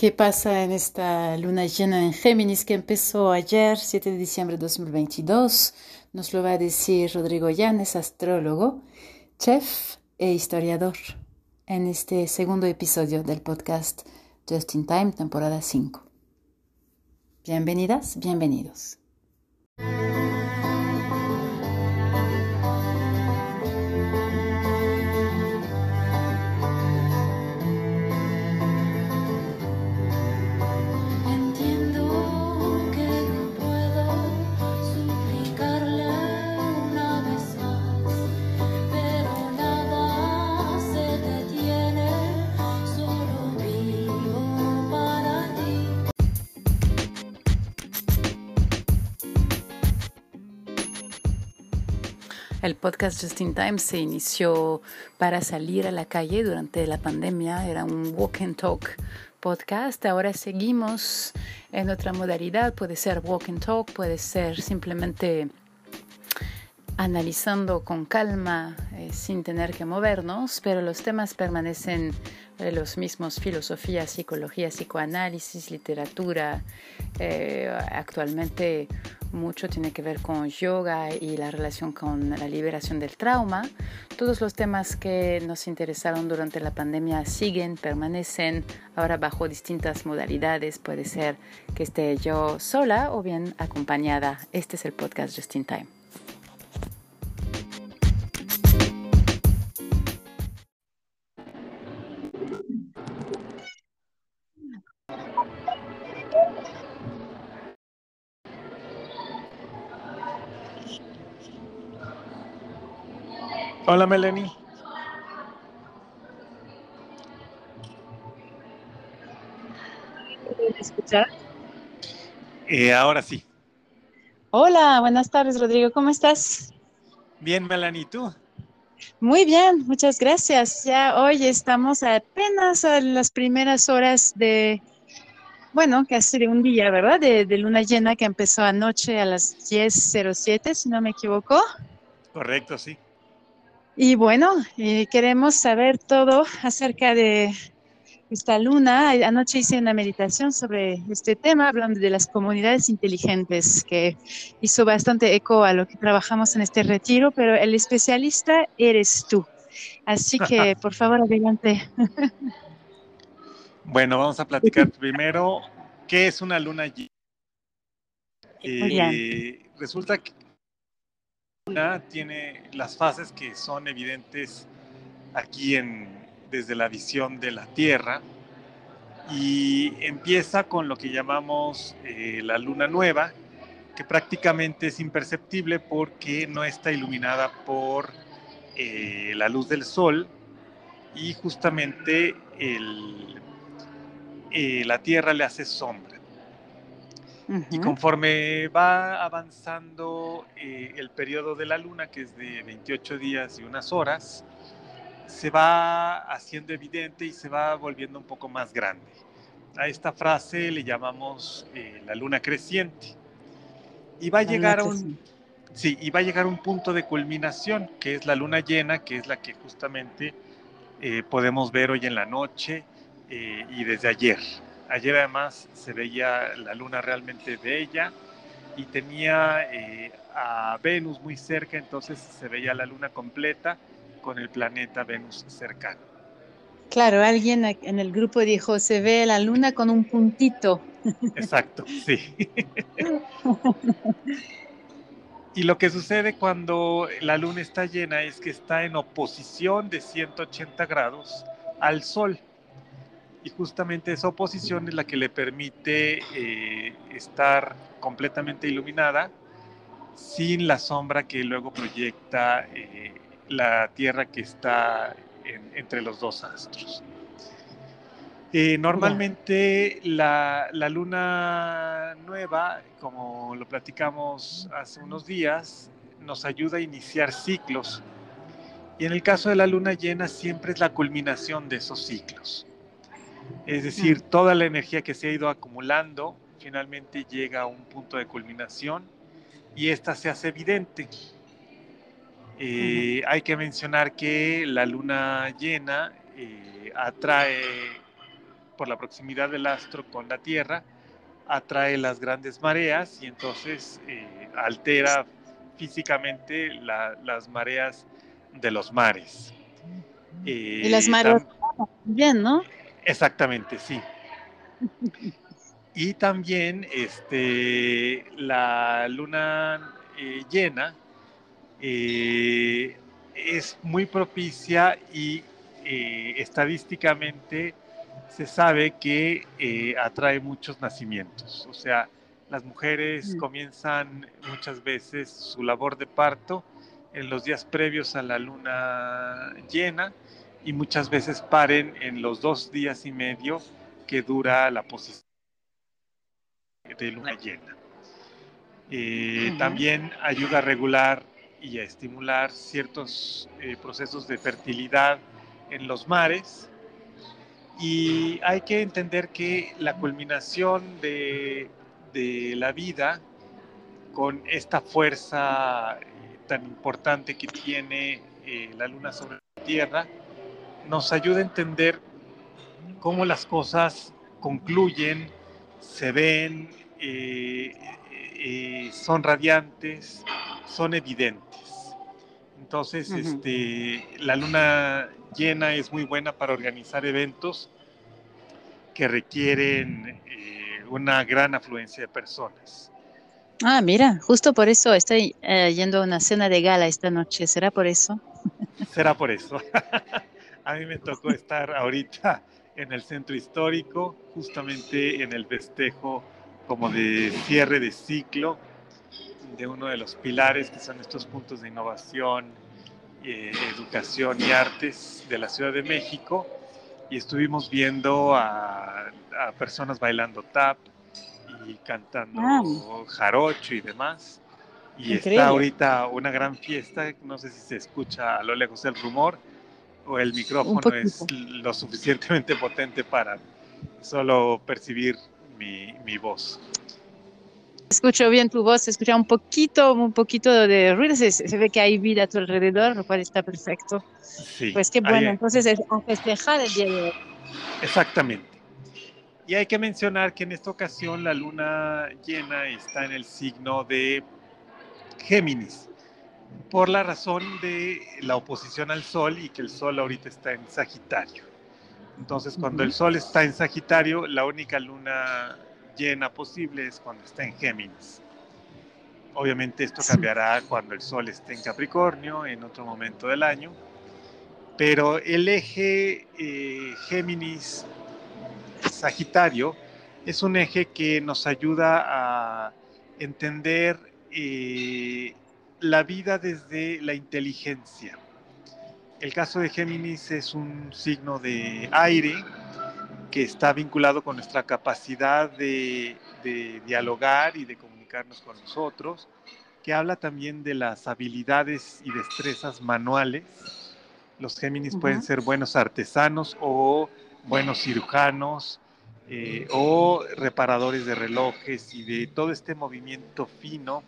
¿Qué pasa en esta luna llena en Géminis que empezó ayer, 7 de diciembre de 2022? Nos lo va a decir Rodrigo Llanes, astrólogo, chef e historiador, en este segundo episodio del podcast Just in Time, temporada 5. Bienvenidas, bienvenidos. El podcast Just in Time se inició para salir a la calle durante la pandemia. Era un walk and talk podcast. Ahora seguimos en otra modalidad. Puede ser walk and talk, puede ser simplemente analizando con calma, eh, sin tener que movernos, pero los temas permanecen los mismos, filosofía, psicología, psicoanálisis, literatura. Eh, actualmente mucho tiene que ver con yoga y la relación con la liberación del trauma. Todos los temas que nos interesaron durante la pandemia siguen, permanecen ahora bajo distintas modalidades. Puede ser que esté yo sola o bien acompañada. Este es el podcast Just in Time. Hola Melanie. ¿Me escuchar? Eh, ahora sí. Hola, buenas tardes Rodrigo, ¿cómo estás? Bien Melanie, ¿tú? Muy bien, muchas gracias. Ya hoy estamos apenas a las primeras horas de, bueno, casi de un día, ¿verdad? De, de luna llena que empezó anoche a las 10.07, si no me equivoco. Correcto, sí. Y bueno, eh, queremos saber todo acerca de esta luna. Anoche hice una meditación sobre este tema, hablando de las comunidades inteligentes, que hizo bastante eco a lo que trabajamos en este retiro, pero el especialista eres tú. Así que, por favor, adelante. Bueno, vamos a platicar primero qué es una luna llena. Eh, resulta que tiene las fases que son evidentes aquí en, desde la visión de la Tierra y empieza con lo que llamamos eh, la luna nueva, que prácticamente es imperceptible porque no está iluminada por eh, la luz del sol y justamente eh, la Tierra le hace sombra. Y conforme va avanzando eh, el periodo de la luna, que es de 28 días y unas horas, se va haciendo evidente y se va volviendo un poco más grande. A esta frase le llamamos eh, la luna creciente. Y va a llegar a un sí, y va a llegar a un punto de culminación, que es la luna llena, que es la que justamente eh, podemos ver hoy en la noche y desde ayer. Ayer además se veía la luna realmente bella y tenía eh, a Venus muy cerca, entonces se veía la luna completa con el planeta Venus cercano. Claro, alguien en el grupo dijo, se ve la luna con un puntito. Exacto, sí. y lo que sucede cuando la luna está llena es que está en oposición de 180 grados al Sol y justamente esa oposición es la que le permite eh, estar completamente iluminada sin la sombra que luego proyecta eh, la Tierra que está entre los dos astros. Eh, normalmente la, la, luna nueva, como lo platicamos hace unos días, nos ayuda a iniciar ciclos. Y en el caso de la luna llena siempre es la culminación de esos ciclos. Es decir, toda la energía que se ha ido acumulando finalmente llega a un punto de culminación y esta se hace evidente. Eh, hay que mencionar que la luna llena eh, atrae por la proximidad del astro con la Tierra, atrae las grandes mareas y entonces eh, altera físicamente las mareas de los mares. y las mareas también, ¿no? Exactamente, sí. Y también este, la luna eh, llena eh, es muy propicia y eh, estadísticamente se sabe que atrae muchos nacimientos. O sea, las mujeres mm. comienzan muchas veces su labor de parto en los días previos a la luna llena y muchas veces paren en los dos días y medio que dura la posición de luna llena. Eh, también ayuda a regular y a estimular ciertos eh, procesos de fertilidad en los mares. Y hay que entender que la culminación de, de la vida con esta fuerza eh, tan importante que tiene la luna sobre la Tierra, nos ayuda a entender cómo las cosas concluyen, se ven, eh, eh, son radiantes, son evidentes. Entonces, este, la luna llena es muy buena para organizar eventos que requieren eh, una gran afluencia de personas. Ah, mira, justo por eso estoy yendo a una cena de gala esta noche. ¿Será por eso? Será por eso. a mí me tocó estar ahorita en el centro histórico, justamente en el festejo como de cierre de ciclo de uno de los pilares que son estos puntos de innovación, eh, educación y artes de la Ciudad de México y estuvimos viendo a, personas bailando tap y cantando ah. jarocho y demás. Y está ahorita una gran fiesta, no sé si se escucha a lo lejos el rumor o el micrófono es lo suficientemente potente para solo percibir mi, voz. Escucho bien tu voz, escucha un poquito, un poquito de ruido, se, ve que hay vida a tu alrededor, lo cual está perfecto. Sí, pues qué bueno, entonces es a festejar el día de hoy. Exactamente. Y hay que mencionar que en esta ocasión la luna llena está en el signo de Géminis, por la razón de la oposición al Sol y que el Sol ahorita está en Sagitario. Entonces, cuando el Sol está en Sagitario, la única luna llena posible es cuando está en Géminis. Obviamente esto cambiará cuando el Sol esté en Capricornio, en otro momento del año, pero el eje eh, Géminis-Sagitario es un eje que nos ayuda a entender eh, la vida desde la inteligencia el caso de Géminis es un signo de aire que está vinculado con nuestra capacidad de, dialogar y de comunicarnos con nosotros, que habla también de las habilidades y destrezas manuales. Los Géminis pueden ser buenos artesanos o buenos cirujanos eh, o reparadores de relojes y de todo este movimiento fino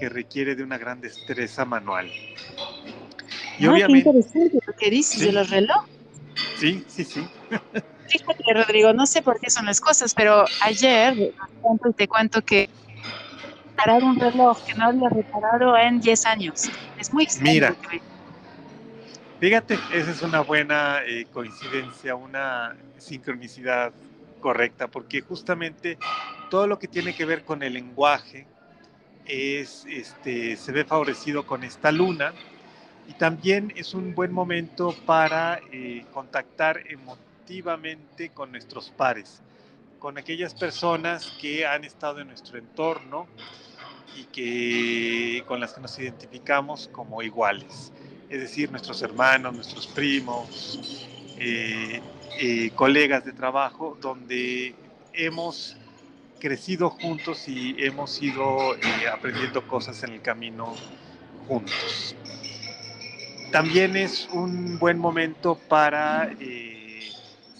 que requiere de una gran destreza manual. Y ah, obviamente, qué interesante lo que dices de los relojes. Sí, sí, sí. Fíjate, Rodrigo, no sé por qué son las cosas, pero ayer te cuento que reparar un reloj que no había reparado en 10 años. Es muy extraño. Mira, fíjate, esa es una buena eh, coincidencia, una sincronicidad correcta, porque justamente todo lo que tiene que ver con el lenguaje es, este, se ve favorecido con esta luna. Y también es un buen momento para eh, contactar emotivamente con nuestros pares, con aquellas personas que han estado en nuestro entorno y que, con las que nos identificamos como iguales, es decir, nuestros hermanos, nuestros primos, eh, eh, colegas de trabajo, donde hemos crecido juntos y hemos ido aprendiendo cosas en el camino juntos. También es un buen momento para eh,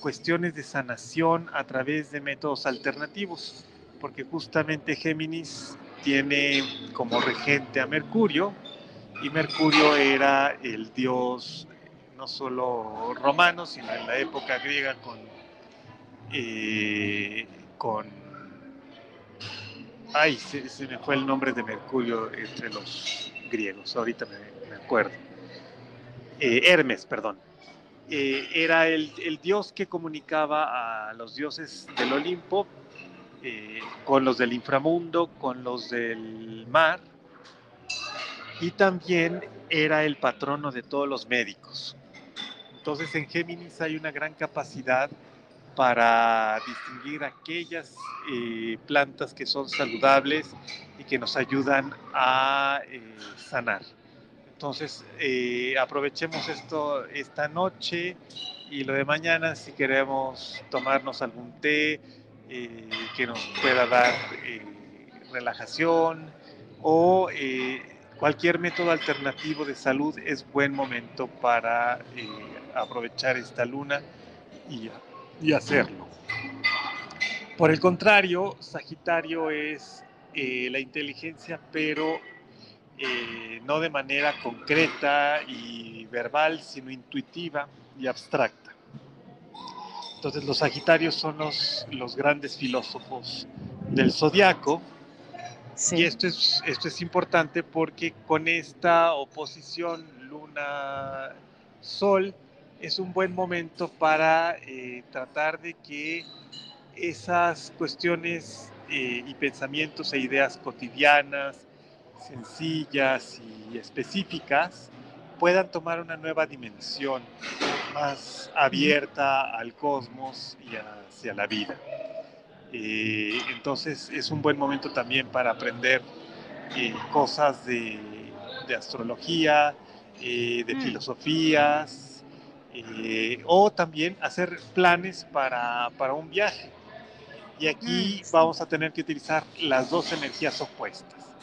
cuestiones de sanación a través de métodos alternativos, porque justamente Géminis tiene como regente a Mercurio, y Mercurio era el dios no solo romano, sino en la época griega con eh, con... Ay, se, me fue el nombre de Mercurio entre los griegos, ahorita me, acuerdo. Eh, Hermes, perdón. Eh, era el, dios que comunicaba a los dioses del Olimpo con los del inframundo, con los del mar, y también era el patrono de todos los médicos. Entonces en Géminis hay una gran capacidad para distinguir aquellas eh, plantas que son saludables y que nos ayudan a eh, sanar. Entonces, eh, aprovechemos esto esta noche y lo de mañana si queremos tomarnos algún té que nos pueda dar relajación o cualquier método alternativo de salud es buen momento para aprovechar esta luna y y hacerlo. Por el contrario, Sagitario es eh, la inteligencia, pero eh, no de manera concreta y verbal, sino intuitiva y abstracta. Entonces los Sagitarios son los, los grandes filósofos del zodiaco. Y esto es, esto es importante porque con esta oposición Luna-Sol, es un buen momento para eh, tratar de que esas cuestiones eh, y pensamientos e ideas cotidianas, sencillas y específicas, puedan tomar una nueva dimensión más abierta al cosmos y hacia la vida. Eh, entonces es un buen momento también para aprender cosas de, astrología, de mm. filosofías, eh, o también hacer planes para, para un viaje. Y aquí mm, vamos a tener que utilizar las dos energías opuestas.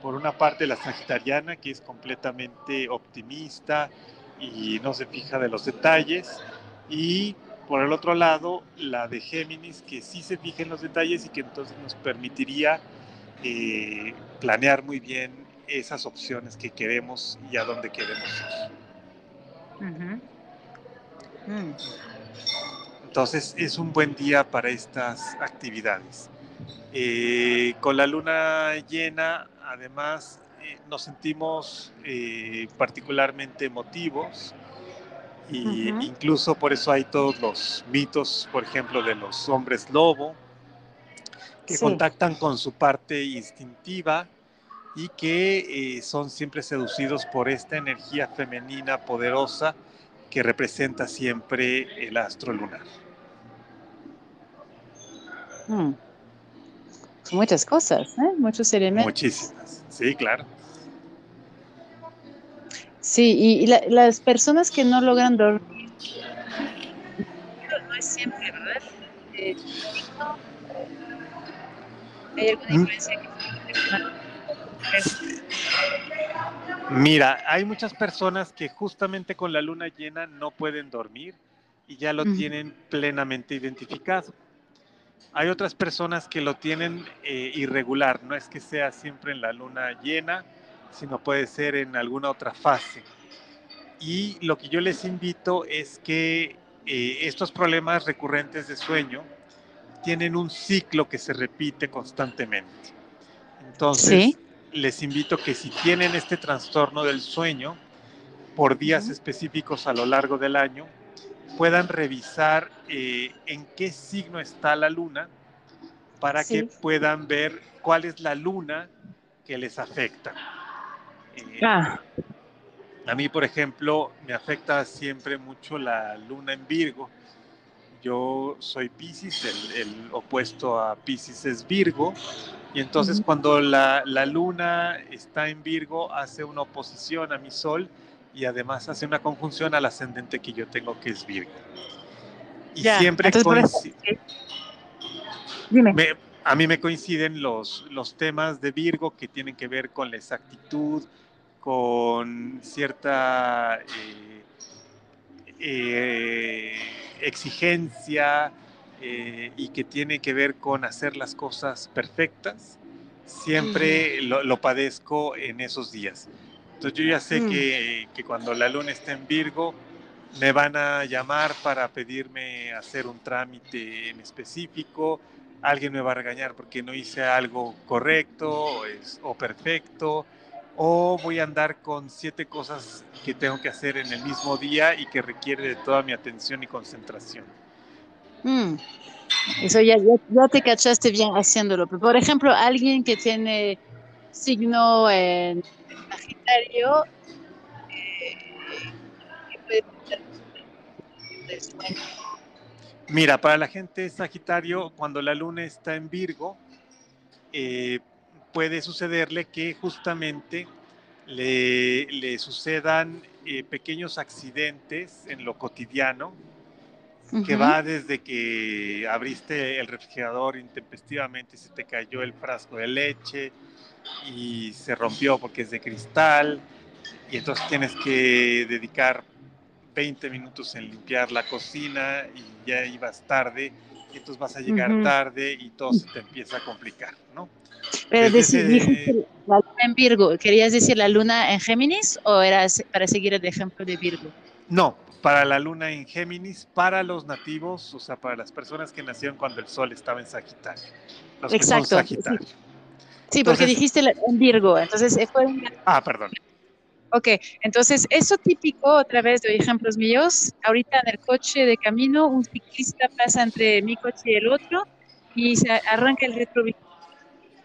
Por una parte la sagitariana, que es completamente optimista y no se fija de los detalles. Y por el otro lado, la de Géminis, que sí se fija en los detalles y que entonces nos permitiría eh, planear muy bien esas opciones que queremos y a dónde queremos ir. Mm. Entonces es un buen día para estas actividades. Eh, con la luna llena, además, eh, nos sentimos eh, particularmente emotivos y incluso por eso hay todos los mitos, por ejemplo, de los hombres lobo, que contactan con su parte instintiva y que son siempre seducidos por esta energía femenina poderosa que representa siempre el astro lunar. Hmm. Muchas cosas, ¿eh? muchos elementos. Muchísimas, sí, claro. Sí, y, las personas que no logran dormir, no es siempre, ¿verdad? Eh, ¿Hay alguna ¿Mm? influencia que Mira, hay muchas personas que justamente con la luna llena no pueden dormir y ya lo tienen plenamente identificado. Hay otras personas que lo tienen eh, irregular, no es que sea siempre en la luna llena, sino puede ser en alguna otra fase. Y lo que yo les invito es que eh, estos problemas recurrentes de sueño tienen un ciclo que se repite constantemente. Entonces, les invito que si tienen este trastorno del sueño por días específicos a lo largo del año, puedan revisar eh, en qué signo está la luna para que puedan ver cuál es la luna que les afecta. Eh, ah. A mí, por ejemplo, me afecta siempre mucho la luna en Virgo. Yo soy Pisces, el, opuesto a Pisces es Virgo, y entonces cuando la, luna está en Virgo hace una oposición a mi sol y además hace una conjunción al ascendente que yo tengo que es Virgo. Y siempre coincide. a mí me coinciden los, los temas de Virgo que tienen que ver con la exactitud, con cierta eh, eh, exigencia, eh, y que tiene que ver con hacer las cosas perfectas, siempre lo, padezco en esos días. Entonces yo ya sé mm. que, que, cuando la luna está en Virgo, me van a llamar para pedirme hacer un trámite en específico, alguien me va a regañar porque no hice algo correcto es, o perfecto, o voy a andar con siete cosas que tengo que hacer en el mismo día y que requiere de toda mi atención y concentración. Mm. Eso ya, ya, te cachaste bien haciéndolo. Por ejemplo, alguien que tiene signo en, Sagitario, eh, Mira, para la gente Sagitario, cuando la luna está en Virgo, eh, puede sucederle que justamente le, le sucedan eh, pequeños accidentes en lo cotidiano, que va desde que abriste el refrigerador intempestivamente y se te cayó el frasco de leche y se rompió porque es de cristal y entonces tienes que dedicar 20 minutos en limpiar la cocina y ya ibas tarde y entonces vas a llegar tarde y todo se te empieza a complicar, ¿no? Pero dijiste la luna en Virgo, ¿querías decir la luna en Géminis o era para seguir el ejemplo de Virgo? No, para la luna en Géminis, para los nativos, o sea, para las personas que nacieron cuando el sol estaba en Sagitario. Exacto. Sí. porque dijiste en Virgo, entonces eh, fue Ah, perdón. Ok, entonces eso típico, otra vez doy ejemplos míos, ahorita en el coche de camino, un ciclista pasa entre mi coche y el otro y se arranca el retrovisor.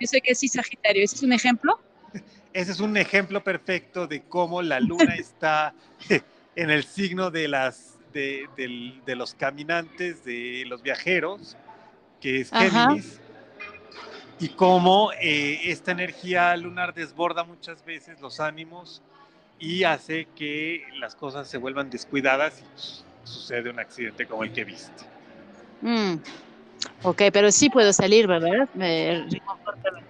Sé que sí, Sagitario, ¿ese es un ejemplo? Ese es un ejemplo perfecto de cómo la luna está en el signo de, las, de, los caminantes, de los viajeros, que es Géminis, y cómo eh, esta energía lunar desborda muchas veces los ánimos y hace que las cosas se vuelvan descuidadas y sucede un accidente como el que viste. Mm. Ok, pero sí puedo salir, ¿verdad? Me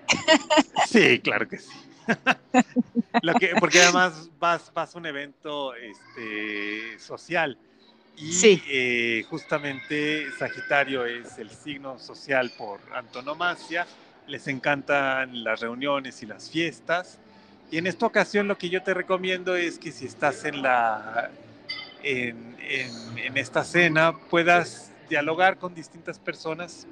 sí, claro que sí. Lo que, porque además vas, vas a un evento este, social. Y eh, justamente Sagitario es el signo social por antonomasia, les encantan las reuniones y las fiestas. Y en esta ocasión lo que yo te recomiendo es que si estás en la en, en esta cena puedas dialogar con distintas personas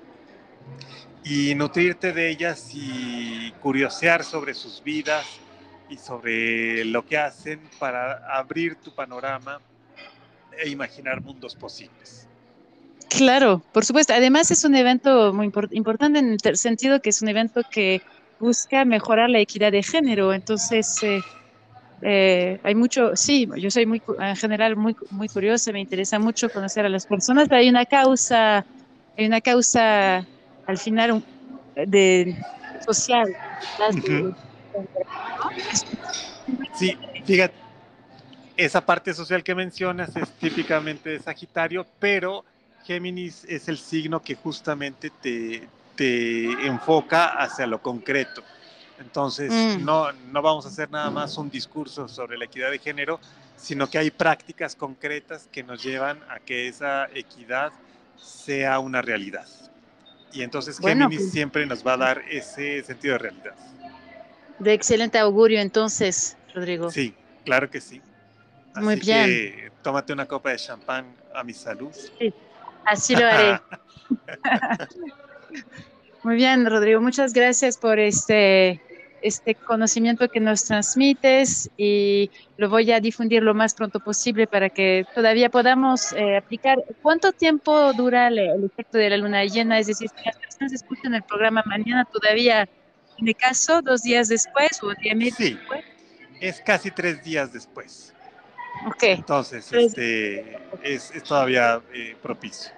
y nutrirte de ellas y curiosear sobre sus vidas y sobre lo que hacen para abrir tu panorama e imaginar mundos posibles. Claro, por supuesto. Además es un evento muy importante en el sentido que es un evento que busca mejorar la equidad de género. Entonces, eh, eh, hay mucho, sí, yo soy muy, en general muy, muy curiosa, me interesa mucho conocer a las personas, pero hay una causa, hay una causa al final de social. Sí, fíjate, esa parte social que mencionas es típicamente de Sagitario, pero Géminis es el signo que justamente te, te enfoca hacia lo concreto. Entonces, mm. no, no vamos a hacer nada más un discurso sobre la equidad de género, sino que hay prácticas concretas que nos llevan a que esa equidad sea una realidad. Y entonces Géminis pues siempre nos va a dar ese sentido de realidad. De excelente augurio entonces, Rodrigo. Sí, claro que sí. Muy bien. Que tómate una copa de champán a mi salud. Sí, así lo haré. Muy bien, Rodrigo, muchas gracias por este este conocimiento que nos transmites y lo voy a difundir lo más pronto posible para que todavía podamos eh, aplicar. ¿Cuánto tiempo dura el, efecto de la luna llena? Es decir, si las personas escuchan el programa mañana todavía tiene caso, dos días después o día medio sí, después. Es casi tres días después. Ok. Entonces, este, es, todavía eh, propicio.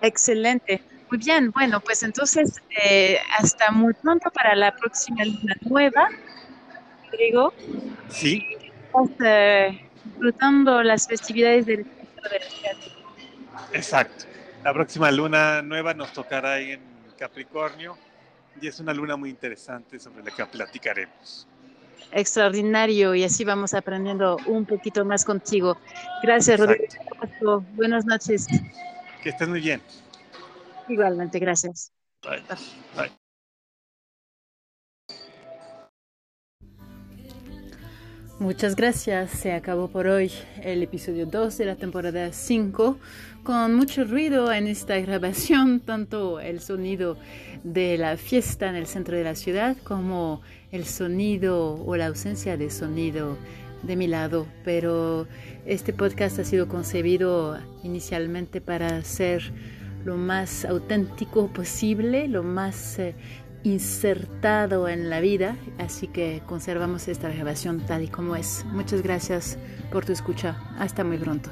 Excelente. Muy bien, bueno, pues entonces eh, hasta muy pronto para la próxima luna nueva, Rodrigo. Sí. Estás eh, disfrutando las festividades del de Exacto. La próxima luna nueva nos tocará en Capricornio y es una luna muy interesante sobre la que platicaremos. Extraordinario y así vamos aprendiendo un poquito más contigo. Gracias, Rodrigo. Buenas noches. Que estés muy bien. Igualmente, gracias. Bye. Bye. Muchas gracias. Se acabó por hoy el episodio 2 de la temporada 5 con mucho ruido en esta grabación, tanto el sonido de la fiesta en el centro de la ciudad como el sonido o la ausencia de sonido de mi lado. Pero este podcast ha sido concebido inicialmente para ser lo más auténtico posible, lo más eh, insertado en la vida, así que conservamos esta grabación tal y como es. Muchas gracias por tu escucha. Hasta muy pronto.